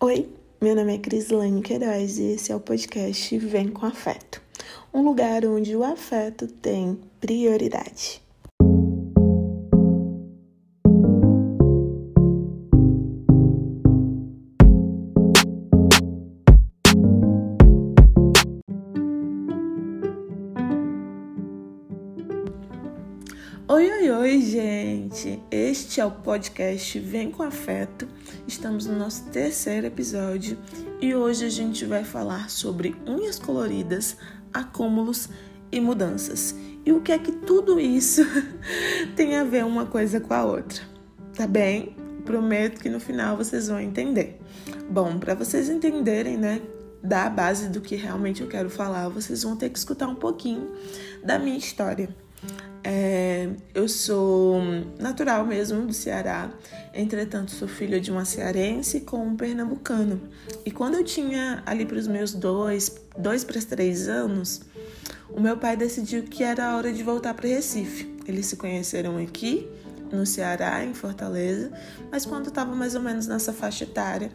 Oi, meu nome é Crislane Queiroz e esse é o podcast Vem com Afeto um lugar onde o afeto tem prioridade. Este é o podcast Vem com Afeto. Estamos no nosso terceiro episódio e hoje a gente vai falar sobre unhas coloridas, acúmulos e mudanças. E o que é que tudo isso tem a ver uma coisa com a outra? Tá bem? Prometo que no final vocês vão entender. Bom, para vocês entenderem, né, da base do que realmente eu quero falar, vocês vão ter que escutar um pouquinho da minha história. É, eu sou natural mesmo do Ceará, entretanto sou filha de uma cearense com um pernambucano. E quando eu tinha ali para os meus dois, dois para três anos, o meu pai decidiu que era hora de voltar para Recife. Eles se conheceram aqui no Ceará, em Fortaleza, mas quando estava mais ou menos nessa faixa etária,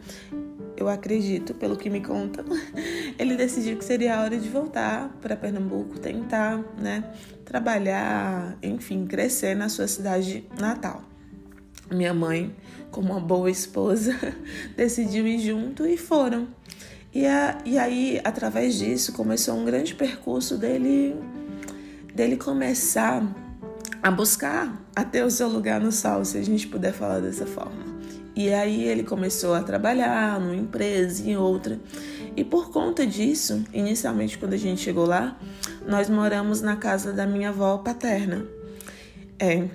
eu acredito, pelo que me contam, ele decidiu que seria a hora de voltar para Pernambuco, tentar, né, trabalhar, enfim, crescer na sua cidade natal. Minha mãe, como uma boa esposa, decidiu ir junto e foram. E, a, e aí, através disso, começou um grande percurso dele, dele começar a buscar até o seu lugar no sol, se a gente puder falar dessa forma. E aí ele começou a trabalhar numa empresa e outra. E por conta disso, inicialmente quando a gente chegou lá, nós moramos na casa da minha avó paterna. É,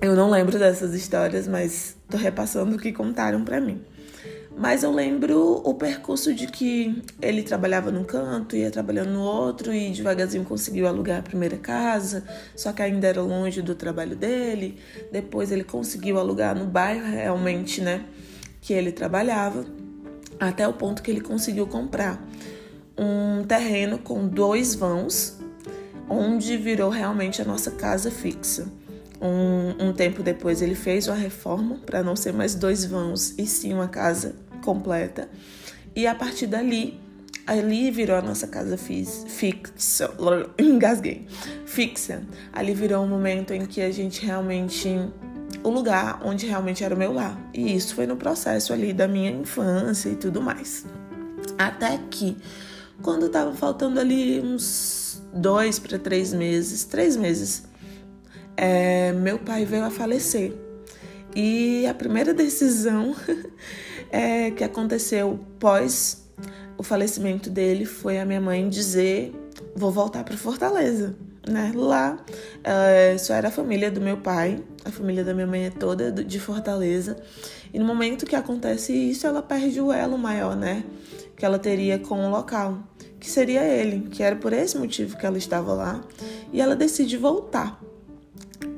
eu não lembro dessas histórias, mas tô repassando o que contaram para mim. Mas eu lembro o percurso de que ele trabalhava num canto, ia trabalhando no outro e devagarzinho conseguiu alugar a primeira casa, só que ainda era longe do trabalho dele. Depois ele conseguiu alugar no bairro realmente, né, que ele trabalhava, até o ponto que ele conseguiu comprar um terreno com dois vãos, onde virou realmente a nossa casa fixa. Um, um tempo depois ele fez uma reforma para não ser mais dois vãos e sim uma casa completa. E a partir dali, ali virou a nossa casa fixa. Engasguei. Fixa. Ali virou um momento em que a gente realmente. O lugar onde realmente era o meu lar. E isso foi no processo ali da minha infância e tudo mais. Até que, quando tava faltando ali uns dois para três meses, três meses, é, meu pai veio a falecer. E a primeira decisão é, que aconteceu pós o falecimento dele foi a minha mãe dizer: vou voltar para Fortaleza. Né? Lá é, só era a família do meu pai, a família da minha mãe é toda de Fortaleza. E no momento que acontece isso, ela perde o elo maior, né? Que ela teria com o local, que seria ele, que era por esse motivo que ela estava lá. E ela decide voltar.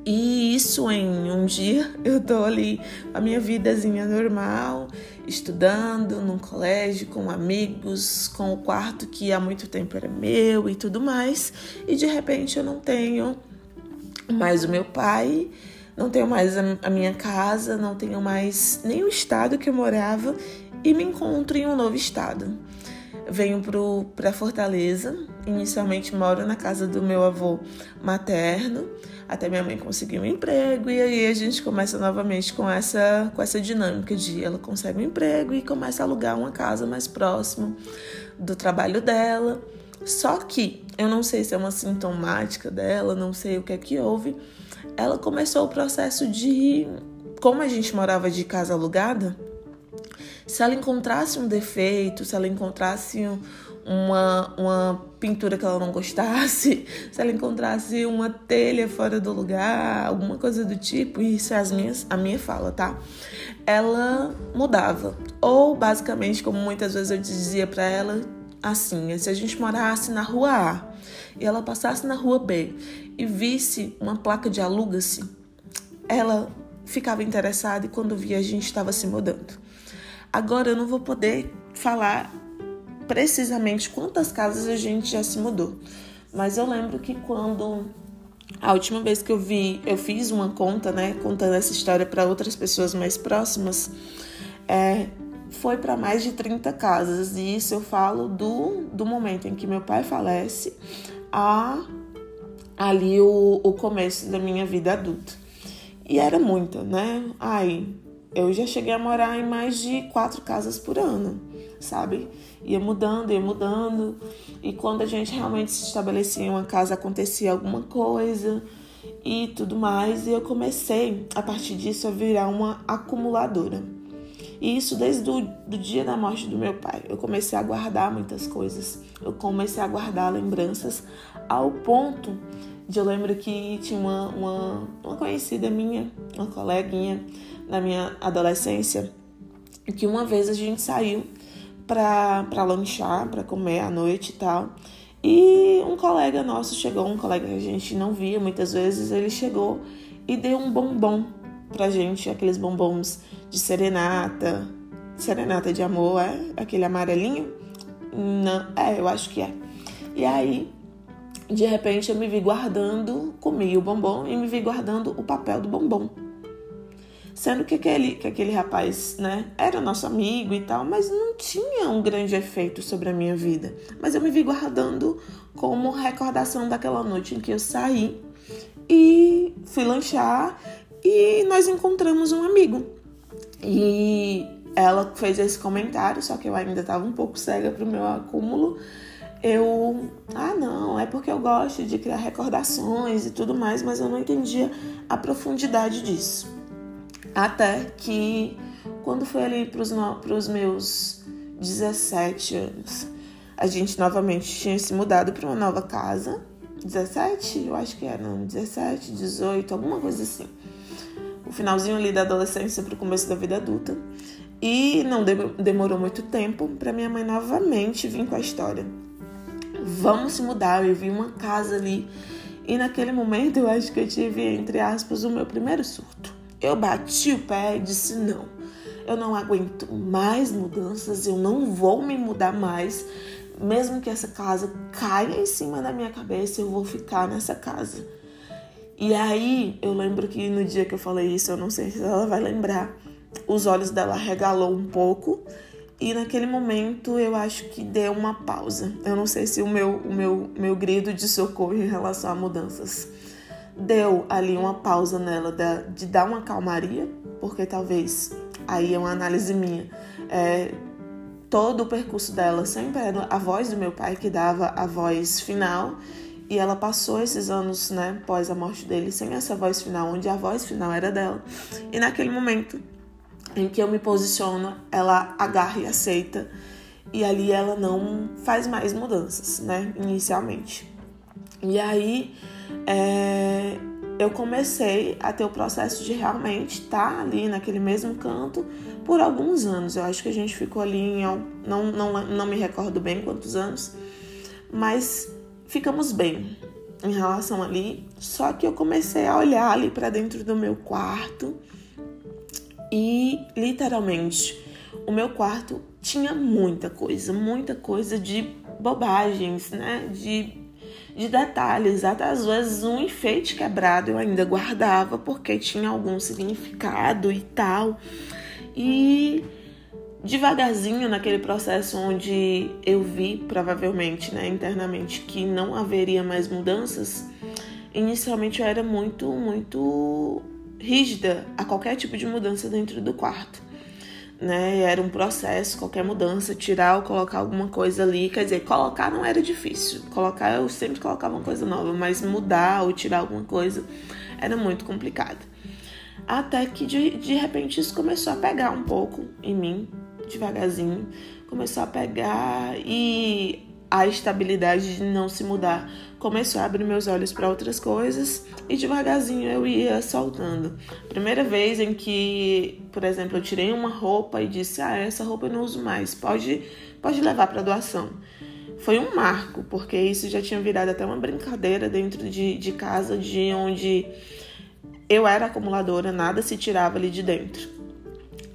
E isso em um dia eu tô ali, a minha vidazinha normal, estudando num colégio com amigos, com o quarto que há muito tempo era meu e tudo mais, e de repente eu não tenho mais o meu pai, não tenho mais a minha casa, não tenho mais nem o estado que eu morava e me encontro em um novo estado. Venho para Fortaleza, inicialmente moro na casa do meu avô materno até minha mãe conseguir um emprego e aí a gente começa novamente com essa com essa dinâmica de ela consegue um emprego e começa a alugar uma casa mais próximo do trabalho dela. Só que eu não sei se é uma sintomática dela, não sei o que é que houve. Ela começou o processo de como a gente morava de casa alugada, se ela encontrasse um defeito, se ela encontrasse um, uma, uma pintura que ela não gostasse, se ela encontrasse uma telha fora do lugar, alguma coisa do tipo, isso é as minhas, a minha fala, tá? Ela mudava. Ou basicamente, como muitas vezes eu dizia para ela, assim, se a gente morasse na rua A e ela passasse na rua B e visse uma placa de aluga-se, ela ficava interessada e quando via a gente estava se mudando. Agora eu não vou poder falar precisamente quantas casas a gente já se mudou. Mas eu lembro que quando a última vez que eu vi, eu fiz uma conta, né, contando essa história para outras pessoas mais próximas, é, foi para mais de 30 casas. E isso eu falo do, do momento em que meu pai falece a ali o, o começo da minha vida adulta. E era muita, né? Ai, eu já cheguei a morar em mais de quatro casas por ano, sabe? Ia mudando, ia mudando. E quando a gente realmente se estabelecia em uma casa, acontecia alguma coisa e tudo mais. E eu comecei, a partir disso, a virar uma acumuladora. E isso desde o do dia da morte do meu pai. Eu comecei a guardar muitas coisas. Eu comecei a guardar lembranças ao ponto eu lembro que tinha uma, uma, uma conhecida minha, uma coleguinha na minha adolescência, que uma vez a gente saiu pra, pra lanchar, pra comer à noite e tal. E um colega nosso chegou, um colega que a gente não via muitas vezes, ele chegou e deu um bombom pra gente, aqueles bombons de serenata, serenata de amor, é? Aquele amarelinho? Não, é, eu acho que é. E aí de repente eu me vi guardando, comi o bombom e me vi guardando o papel do bombom. Sendo que aquele, que aquele rapaz, né, era nosso amigo e tal, mas não tinha um grande efeito sobre a minha vida. Mas eu me vi guardando como recordação daquela noite em que eu saí e fui lanchar e nós encontramos um amigo. E ela fez esse comentário, só que eu ainda estava um pouco cega para o meu acúmulo eu, ah, não, é porque eu gosto de criar recordações e tudo mais, mas eu não entendia a profundidade disso. Até que, quando foi ali para os meus 17 anos, a gente novamente tinha se mudado para uma nova casa. 17? Eu acho que era, não, 17, 18, alguma coisa assim. O finalzinho ali da adolescência para o começo da vida adulta. E não demorou muito tempo para minha mãe novamente vir com a história vamos se mudar. Eu vi uma casa ali. E naquele momento eu acho que eu tive, entre aspas, o meu primeiro surto. Eu bati o pé e disse: não, eu não aguento mais mudanças, eu não vou me mudar mais. Mesmo que essa casa caia em cima da minha cabeça, eu vou ficar nessa casa. E aí eu lembro que no dia que eu falei isso, eu não sei se ela vai lembrar, os olhos dela regalou um pouco e naquele momento eu acho que deu uma pausa. Eu não sei se o meu, o meu, meu grito de socorro em relação a mudanças deu ali uma pausa nela de, dar uma calmaria, porque talvez aí é uma análise minha. É, todo o percurso dela sempre era a voz do meu pai que dava a voz final. E ela passou esses anos, né, pós a morte dele, sem essa voz final, onde a voz final era dela. E naquele momento em que eu me posiciono, ela agarra e aceita. E ali ela não faz mais mudanças, né? Inicialmente. E aí é, eu comecei a ter o processo de realmente estar ali naquele mesmo canto por alguns anos. Eu acho que a gente ficou ali em. Não, não, não me recordo bem quantos anos, mas ficamos bem em relação ali. Só que eu comecei a olhar ali para dentro do meu quarto e literalmente o meu quarto tinha muita coisa, muita coisa de bobagens, né? De, de detalhes, até às vezes um enfeite quebrado eu ainda guardava porque tinha algum significado e tal. E devagarzinho naquele processo onde eu vi provavelmente, né, internamente que não haveria mais mudanças, inicialmente eu era muito, muito rígida a qualquer tipo de mudança dentro do quarto. Né? Era um processo, qualquer mudança, tirar ou colocar alguma coisa ali. Quer dizer, colocar não era difícil. Colocar, eu sempre colocava uma coisa nova, mas mudar ou tirar alguma coisa era muito complicado. Até que de, de repente isso começou a pegar um pouco em mim, devagarzinho. Começou a pegar e a estabilidade de não se mudar começou a abrir meus olhos para outras coisas e devagarzinho eu ia soltando. Primeira vez em que, por exemplo, eu tirei uma roupa e disse: "Ah, essa roupa eu não uso mais, pode pode levar para doação". Foi um marco, porque isso já tinha virado até uma brincadeira dentro de, de casa, de onde eu era acumuladora, nada se tirava ali de dentro.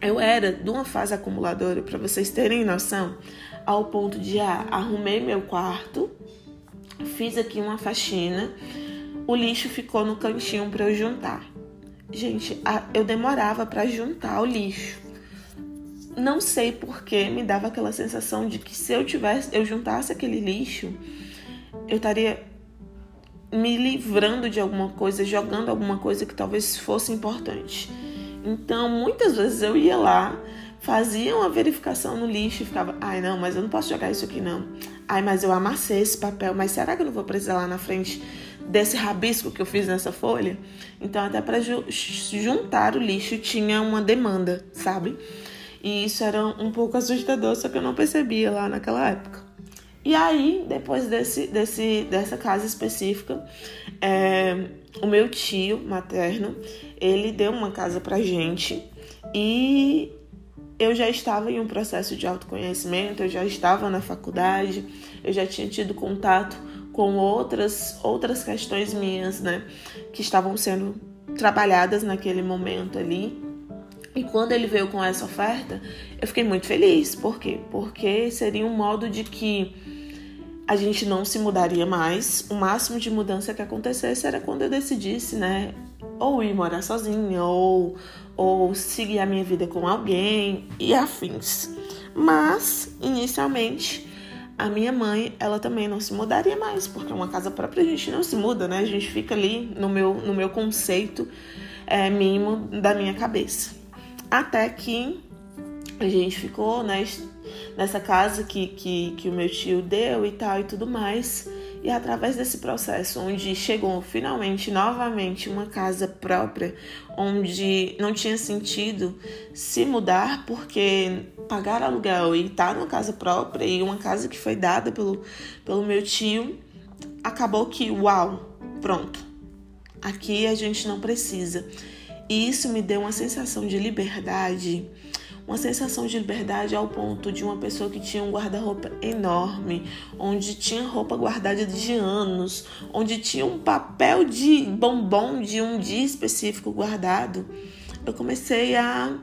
Eu era de uma fase acumuladora, para vocês terem noção, ao ponto de ah, arrumei meu quarto, fiz aqui uma faxina, o lixo ficou no cantinho para eu juntar. Gente, eu demorava para juntar o lixo. não sei porquê, me dava aquela sensação de que se eu tivesse, eu juntasse aquele lixo, eu estaria me livrando de alguma coisa, jogando alguma coisa que talvez fosse importante. Então, muitas vezes eu ia lá, fazia uma verificação no lixo e ficava, ai não, mas eu não posso jogar isso aqui não. Ai, mas eu amassei esse papel, mas será que eu não vou precisar lá na frente desse rabisco que eu fiz nessa folha? Então, até para juntar o lixo tinha uma demanda, sabe? E isso era um pouco assustador, só que eu não percebia lá naquela época. E aí, depois desse, desse, dessa casa específica, é, o meu tio materno, ele deu uma casa pra gente e eu já estava em um processo de autoconhecimento, eu já estava na faculdade, eu já tinha tido contato com outras outras questões minhas, né, que estavam sendo trabalhadas naquele momento ali. E quando ele veio com essa oferta, eu fiquei muito feliz. Por quê? Porque seria um modo de que a gente não se mudaria mais. O máximo de mudança que acontecesse era quando eu decidisse, né, ou ir morar sozinha, ou, ou seguir a minha vida com alguém e afins. Mas, inicialmente, a minha mãe, ela também não se mudaria mais, porque uma casa própria a gente não se muda, né? A gente fica ali no meu, no meu conceito é, mínimo da minha cabeça. Até que a gente ficou né, nessa casa que, que, que o meu tio deu e tal e tudo mais. E através desse processo, onde chegou finalmente, novamente, uma casa própria, onde não tinha sentido se mudar, porque pagar aluguel e estar numa casa própria e uma casa que foi dada pelo, pelo meu tio, acabou que, uau, pronto, aqui a gente não precisa. E isso me deu uma sensação de liberdade, uma sensação de liberdade ao ponto de uma pessoa que tinha um guarda-roupa enorme, onde tinha roupa guardada de anos, onde tinha um papel de bombom de um dia específico guardado. Eu comecei a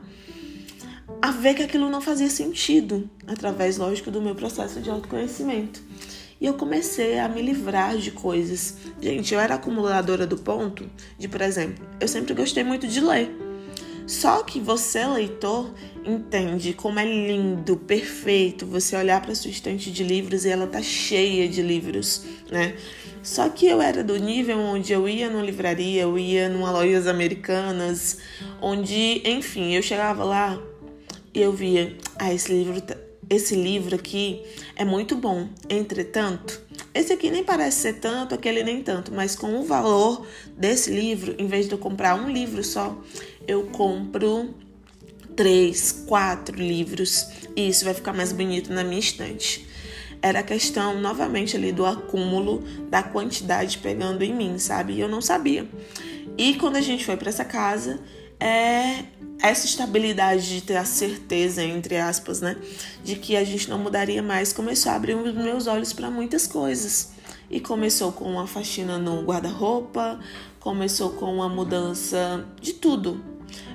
a ver que aquilo não fazia sentido, através, lógico, do meu processo de autoconhecimento. E eu comecei a me livrar de coisas. Gente, eu era acumuladora do ponto de, por exemplo, eu sempre gostei muito de ler. Só que você, leitor, entende como é lindo, perfeito você olhar para sua estante de livros e ela tá cheia de livros, né? Só que eu era do nível onde eu ia numa livraria, eu ia numa lojas americanas, onde, enfim, eu chegava lá e eu via, ah, esse livro tá esse livro aqui é muito bom. Entretanto, esse aqui nem parece ser tanto, aquele nem tanto, mas com o valor desse livro, em vez de eu comprar um livro só, eu compro três, quatro livros e isso vai ficar mais bonito na minha estante. Era a questão novamente ali do acúmulo da quantidade pegando em mim, sabe? E eu não sabia. E quando a gente foi para essa casa, é essa estabilidade de ter a certeza, entre aspas, né, de que a gente não mudaria mais, começou a abrir os meus olhos para muitas coisas. E começou com uma faxina no guarda-roupa, começou com uma mudança de tudo.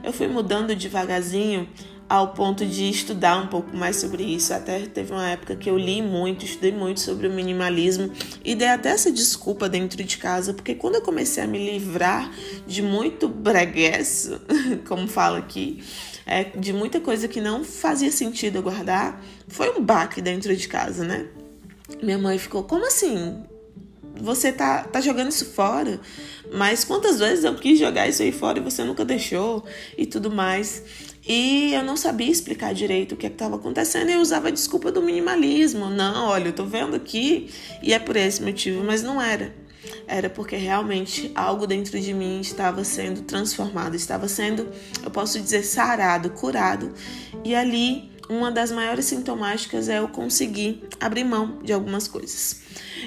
Eu fui mudando devagarzinho ao ponto de estudar um pouco mais sobre isso. Até teve uma época que eu li muito, estudei muito sobre o minimalismo e dei até essa desculpa dentro de casa, porque quando eu comecei a me livrar de muito breguesso, como fala aqui, é, de muita coisa que não fazia sentido guardar, foi um baque dentro de casa, né? Minha mãe ficou, como assim? Você tá, tá jogando isso fora? Mas quantas vezes eu quis jogar isso aí fora e você nunca deixou e tudo mais. E eu não sabia explicar direito o que é estava acontecendo e eu usava a desculpa do minimalismo. Não, olha, eu tô vendo aqui e é por esse motivo, mas não era. Era porque realmente algo dentro de mim estava sendo transformado, estava sendo, eu posso dizer, sarado, curado. E ali, uma das maiores sintomáticas é eu conseguir abrir mão de algumas coisas.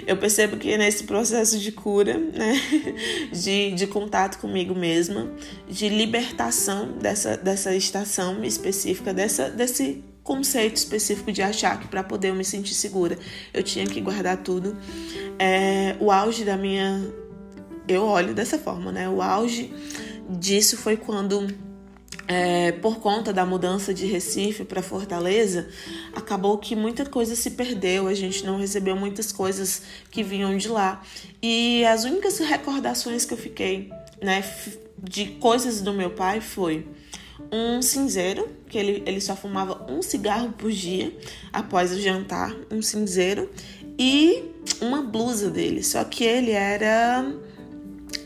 Eu percebo que nesse processo de cura, né, de, de contato comigo mesma, de libertação dessa, dessa estação específica, dessa, desse conceito específico de achar que para poder eu me sentir segura eu tinha que guardar tudo. É, o auge da minha. Eu olho dessa forma, né? O auge disso foi quando é, por conta da mudança de Recife para Fortaleza, acabou que muita coisa se perdeu, a gente não recebeu muitas coisas que vinham de lá. E as únicas recordações que eu fiquei, né, de coisas do meu pai foi um cinzeiro, que ele, ele só fumava um cigarro por dia após o jantar, um cinzeiro, e uma blusa dele. Só que ele era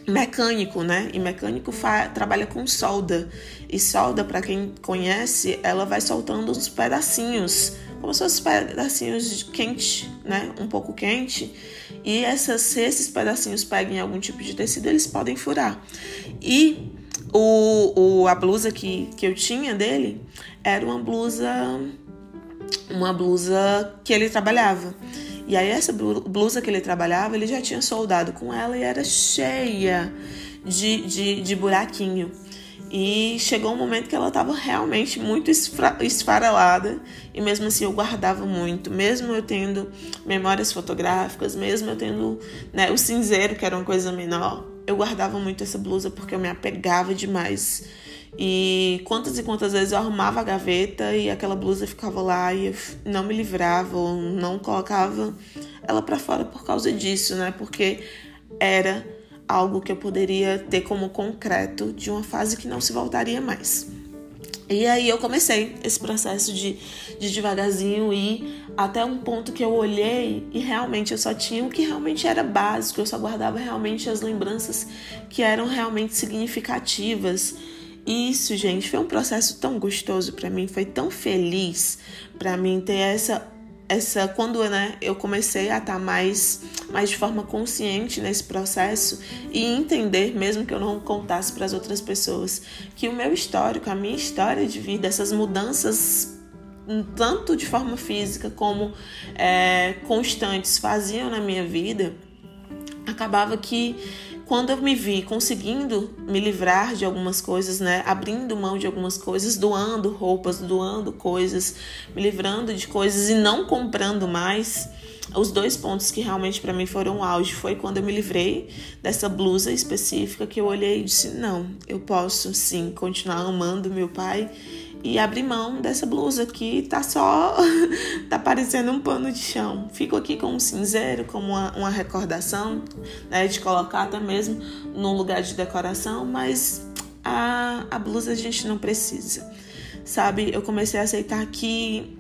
mecânico, né? E mecânico trabalha com solda. E solda, para quem conhece, ela vai soltando uns pedacinhos, como se fossem pedacinhos de quente, né? Um pouco quente. E essas, se esses pedacinhos peguem algum tipo de tecido, eles podem furar. E o, o, a blusa que, que eu tinha dele era uma blusa. Uma blusa que ele trabalhava. E aí, essa blusa que ele trabalhava, ele já tinha soldado com ela e era cheia de, de, de buraquinho. E chegou um momento que ela estava realmente muito esfarelada e mesmo assim eu guardava muito, mesmo eu tendo memórias fotográficas, mesmo eu tendo né, o cinzeiro, que era uma coisa menor, eu guardava muito essa blusa porque eu me apegava demais. E quantas e quantas vezes eu arrumava a gaveta e aquela blusa ficava lá e eu não me livrava ou não colocava ela para fora por causa disso, né? Porque era algo que eu poderia ter como concreto de uma fase que não se voltaria mais. E aí eu comecei esse processo de, de devagarzinho ir até um ponto que eu olhei e realmente eu só tinha o que realmente era básico, eu só guardava realmente as lembranças que eram realmente significativas isso, gente, foi um processo tão gostoso para mim, foi tão feliz para mim ter essa essa quando né, eu comecei a estar tá mais mais de forma consciente nesse processo e entender mesmo que eu não contasse para as outras pessoas que o meu histórico, a minha história de vida, essas mudanças tanto de forma física como é, constantes faziam na minha vida, acabava que quando eu me vi conseguindo me livrar de algumas coisas, né, abrindo mão de algumas coisas, doando roupas, doando coisas, me livrando de coisas e não comprando mais, os dois pontos que realmente para mim foram auge foi quando eu me livrei dessa blusa específica que eu olhei e disse: "Não, eu posso sim continuar amando meu pai e abrir mão dessa blusa que tá só tá parecendo um pano de chão. Fico aqui com um cinzeiro, como uma, uma recordação, né, de colocar até mesmo num lugar de decoração, mas a, a blusa a gente não precisa. Sabe, eu comecei a aceitar que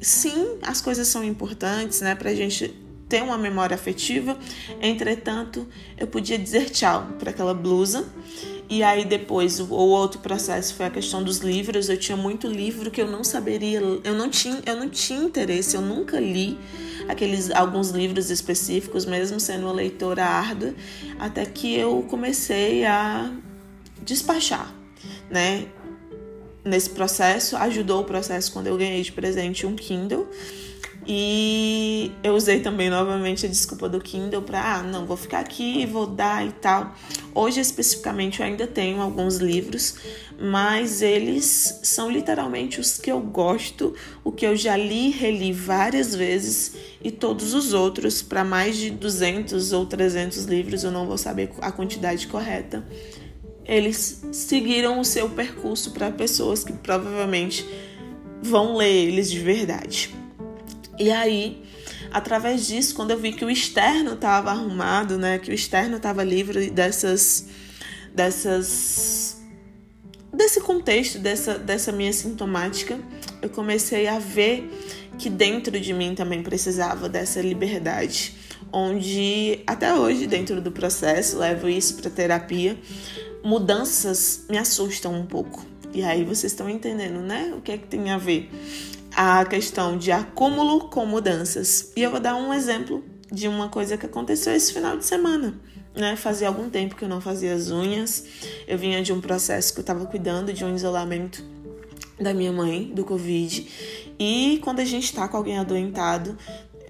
sim, as coisas são importantes, né, pra gente ter uma memória afetiva. Entretanto, eu podia dizer tchau para aquela blusa e aí depois o, outro processo foi a questão dos livros. Eu tinha muito livro que eu não saberia, eu não tinha, eu não tinha interesse, eu nunca li aqueles alguns livros específicos, mesmo sendo uma leitora árdua, até que eu comecei a despachar, né? Nesse processo, ajudou o processo quando eu ganhei de presente um Kindle e eu usei também novamente a desculpa do Kindle para, ah, não, vou ficar aqui, vou dar e tal. Hoje, especificamente, eu ainda tenho alguns livros, mas eles são literalmente os que eu gosto, o que eu já li reli várias vezes, e todos os outros, para mais de 200 ou 300 livros, eu não vou saber a quantidade correta. Eles seguiram o seu percurso para pessoas que provavelmente vão ler eles de verdade. E aí, através disso, quando eu vi que o externo estava arrumado, né, que o externo estava livre dessas dessas desse contexto, dessa dessa minha sintomática, eu comecei a ver que dentro de mim também precisava dessa liberdade, onde até hoje dentro do processo levo isso para terapia, mudanças me assustam um pouco. E aí vocês estão entendendo, né? O que é que tem a ver? A questão de acúmulo com mudanças. E eu vou dar um exemplo de uma coisa que aconteceu esse final de semana. Né? Fazia algum tempo que eu não fazia as unhas. Eu vinha de um processo que eu estava cuidando de um isolamento da minha mãe, do Covid. E quando a gente está com alguém adoentado,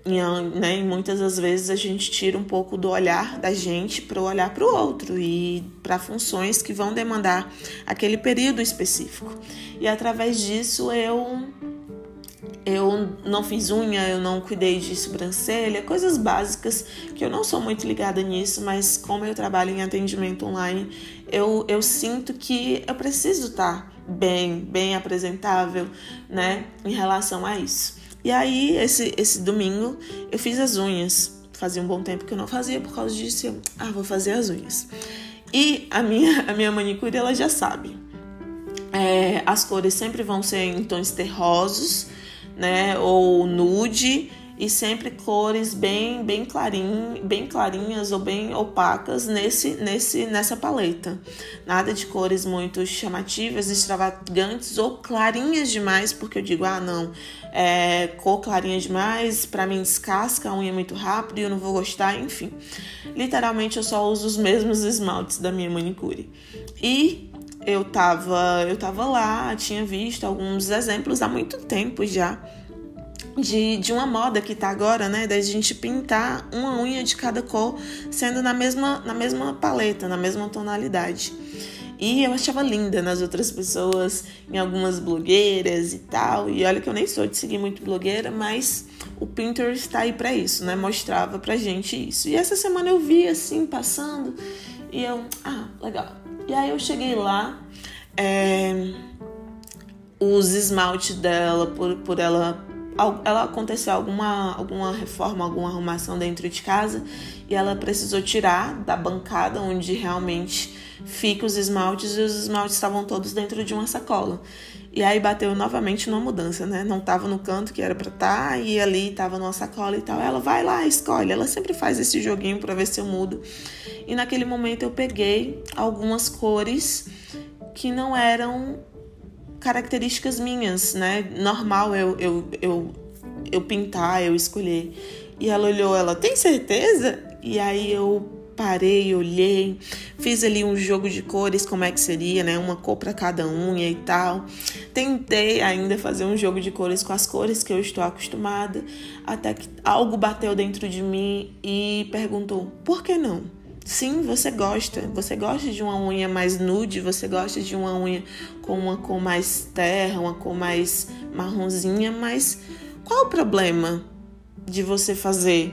né, muitas das vezes a gente tira um pouco do olhar da gente para olhar para o outro e para funções que vão demandar aquele período específico. E através disso eu eu não fiz unha, eu não cuidei de sobrancelha, coisas básicas que eu não sou muito ligada nisso, mas como eu trabalho em atendimento online, eu, eu sinto que eu preciso estar bem, bem apresentável, né, em relação a isso. E aí, esse, esse domingo, eu fiz as unhas. Fazia um bom tempo que eu não fazia, por causa disso, eu, ah, vou fazer as unhas. E a minha, a minha manicure, ela já sabe É, as cores sempre vão ser em tons terrosos, né? Ou nude e sempre cores bem bem clarinhas, bem clarinhas ou bem opacas nesse nesse nessa paleta. Nada de cores muito chamativas, extravagantes ou clarinhas demais, porque eu digo, ah, não, é, cor clarinha demais, para mim descasca a unha muito rápido e eu não vou gostar, enfim. Literalmente eu só uso os mesmos esmaltes da minha manicure. E eu tava, eu tava lá, tinha visto alguns exemplos há muito tempo já de, de uma moda que tá agora, né? Da gente pintar uma unha de cada cor, sendo na mesma, na mesma paleta, na mesma tonalidade. E eu achava linda nas outras pessoas, em algumas blogueiras e tal. E olha que eu nem sou de seguir muito blogueira, mas o Pinterest tá aí para isso, né? Mostrava pra gente isso. E essa semana eu vi assim, passando, e eu, ah, legal. E aí eu cheguei lá, é, os esmaltes dela, por, por ela ela aconteceu alguma, alguma reforma, alguma arrumação dentro de casa e ela precisou tirar da bancada onde realmente fica os esmaltes e os esmaltes estavam todos dentro de uma sacola. E aí bateu novamente numa mudança, né? Não tava no canto que era para estar tá, e ali tava numa sacola e tal. Ela vai lá, escolhe. Ela sempre faz esse joguinho para ver se eu mudo. E naquele momento eu peguei algumas cores que não eram características minhas, né? Normal eu, eu, eu, eu pintar, eu escolher. E ela olhou, ela, tem certeza? E aí eu parei, olhei, fiz ali um jogo de cores, como é que seria, né? Uma cor para cada unha e tal. Tentei ainda fazer um jogo de cores com as cores que eu estou acostumada, até que algo bateu dentro de mim e perguntou: por que não? Sim, você gosta. Você gosta de uma unha mais nude, você gosta de uma unha com uma cor mais terra, uma cor mais marronzinha, mas qual o problema de você fazer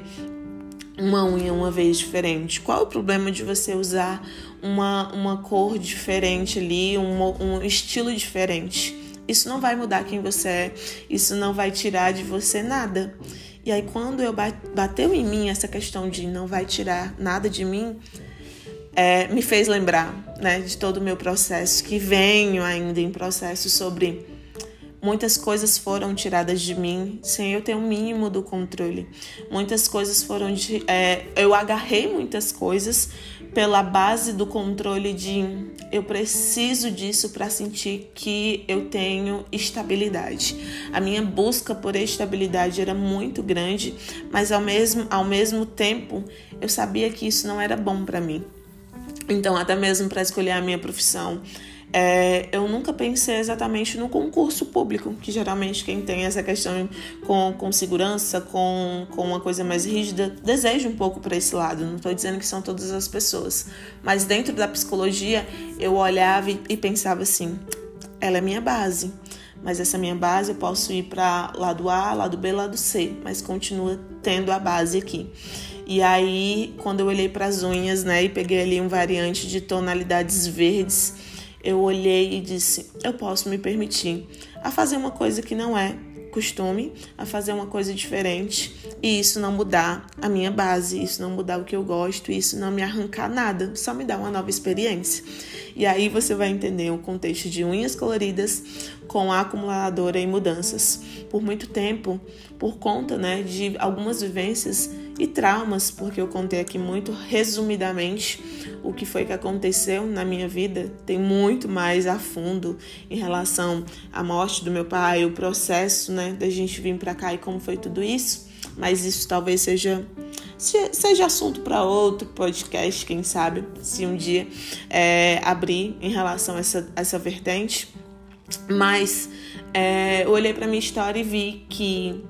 uma unha uma vez diferente? Qual o problema de você usar uma, uma cor diferente ali, um, um estilo diferente? Isso não vai mudar quem você é, isso não vai tirar de você nada. E aí, quando eu bateu em mim essa questão de não vai tirar nada de mim, é, me fez lembrar né, de todo o meu processo, que venho ainda em processo sobre muitas coisas foram tiradas de mim sem eu ter o um mínimo do controle. Muitas coisas foram de. É, eu agarrei muitas coisas pela base do controle de eu preciso disso para sentir que eu tenho estabilidade. A minha busca por estabilidade era muito grande, mas ao mesmo, ao mesmo tempo eu sabia que isso não era bom para mim. Então, até mesmo para escolher a minha profissão, é, eu nunca pensei exatamente no concurso público, que geralmente quem tem essa questão com, com segurança, com, com uma coisa mais rígida, deseja um pouco para esse lado. Não estou dizendo que são todas as pessoas, mas dentro da psicologia eu olhava e, e pensava assim: ela é minha base, mas essa minha base eu posso ir para lado A, lado B, lado C, mas continua tendo a base aqui. E aí, quando eu olhei para as unhas, né, e peguei ali um variante de tonalidades verdes, eu olhei e disse: eu posso me permitir a fazer uma coisa que não é costume, a fazer uma coisa diferente e isso não mudar a minha base, isso não mudar o que eu gosto, isso não me arrancar nada, só me dar uma nova experiência. E aí você vai entender o contexto de unhas coloridas com a acumuladora e mudanças. Por muito tempo, por conta né, de algumas vivências e traumas, porque eu contei aqui muito resumidamente o que foi que aconteceu na minha vida, tem muito mais a fundo em relação à morte do meu pai, o processo, né, da gente vir para cá e como foi tudo isso, mas isso talvez seja seja assunto para outro podcast, quem sabe, se um dia é, abrir em relação a essa, essa vertente. Mas é, eu olhei para minha história e vi que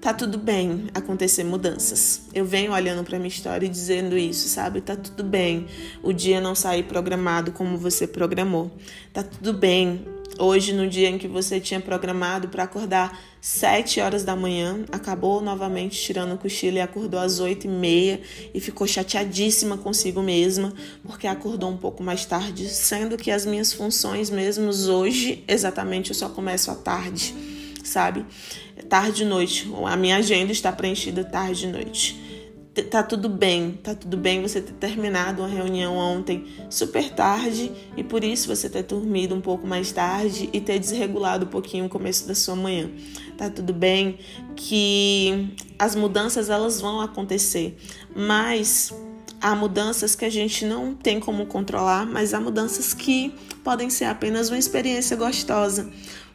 tá tudo bem acontecer mudanças. Eu venho olhando para minha história e dizendo isso, sabe? Tá tudo bem o dia não sair programado como você programou. Tá tudo bem hoje no dia em que você tinha programado para acordar 7 horas da manhã, acabou novamente tirando o cochilo e acordou às 8 e meia e ficou chateadíssima consigo mesma porque acordou um pouco mais tarde, sendo que as minhas funções mesmo hoje, exatamente, eu só começo à tarde, sabe? tarde e noite. A minha agenda está preenchida tarde e noite. tá tudo bem, tá tudo bem você ter terminado uma reunião ontem super tarde e por isso você ter dormido um pouco mais tarde e ter desregulado um pouquinho o começo da sua manhã. Tá tudo bem que as mudanças elas vão acontecer, mas há mudanças que a gente não tem como controlar, mas há mudanças que podem ser apenas uma experiência gostosa,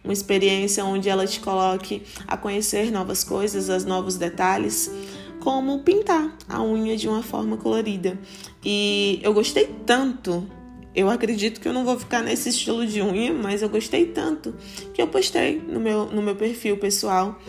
uma experiência onde ela te coloque a conhecer novas coisas, os novos detalhes como pintar a unha de uma forma colorida. E eu gostei tanto. Eu acredito que eu não vou ficar nesse estilo de unha, mas eu gostei tanto que eu postei no meu, no meu perfil pessoal.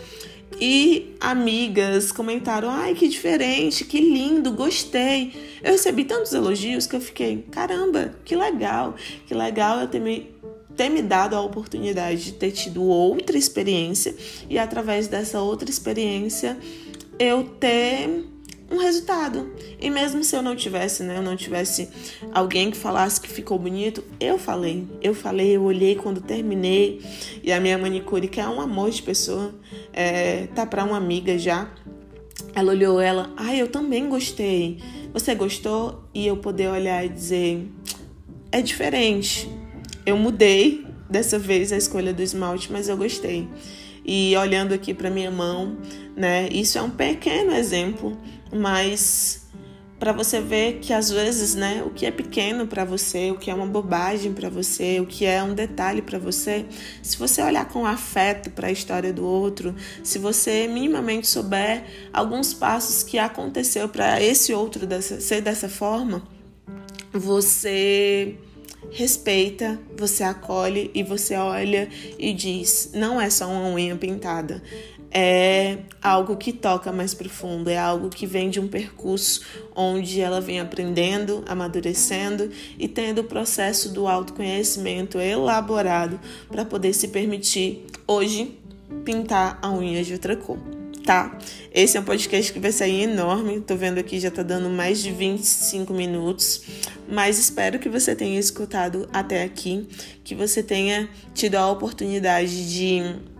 E amigas comentaram: ai, que diferente, que lindo, gostei. Eu recebi tantos elogios que eu fiquei: caramba, que legal, que legal eu ter me, ter me dado a oportunidade de ter tido outra experiência e através dessa outra experiência eu ter um resultado. E mesmo se eu não tivesse, né, eu não tivesse alguém que falasse que ficou bonito, eu falei. Eu falei, eu olhei quando terminei. E a minha manicure, que é um amor de pessoa, é, tá para uma amiga já. Ela olhou ela, ai, ah, eu também gostei. Você gostou? E eu poder olhar e dizer, é diferente. Eu mudei dessa vez a escolha do esmalte, mas eu gostei. E olhando aqui para minha mão, né? Isso é um pequeno exemplo, mas para você ver que às vezes, né, o que é pequeno para você, o que é uma bobagem para você, o que é um detalhe para você, se você olhar com afeto para a história do outro, se você minimamente souber alguns passos que aconteceu para esse outro dessa, ser dessa forma, você respeita, você acolhe e você olha e diz: não é só uma unha pintada, é algo que toca mais profundo, é algo que vem de um percurso onde ela vem aprendendo, amadurecendo e tendo o processo do autoconhecimento elaborado para poder se permitir hoje pintar a unha de outra cor tá? Esse é um podcast que vai sair enorme. Tô vendo aqui já tá dando mais de 25 minutos, mas espero que você tenha escutado até aqui, que você tenha tido a oportunidade de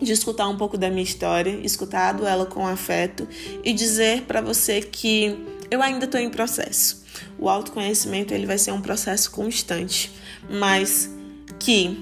de escutar um pouco da minha história, escutado ela com afeto e dizer para você que eu ainda estou em processo. O autoconhecimento ele vai ser um processo constante, mas que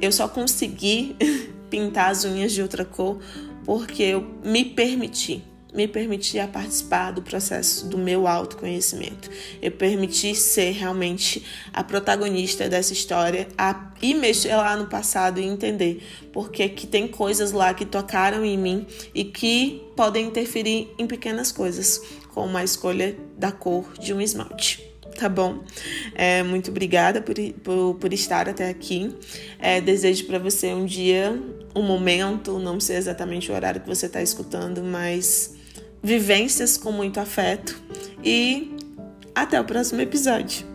eu só consegui pintar as unhas de outra cor porque eu me permiti, me permiti a participar do processo do meu autoconhecimento. Eu permiti ser realmente a protagonista dessa história a, e mexer lá no passado e entender porque que tem coisas lá que tocaram em mim e que podem interferir em pequenas coisas, como a escolha da cor de um esmalte tá bom? É, muito obrigada por, por, por estar até aqui. É, desejo para você um dia, um momento, não sei exatamente o horário que você está escutando, mas vivências com muito afeto. E até o próximo episódio.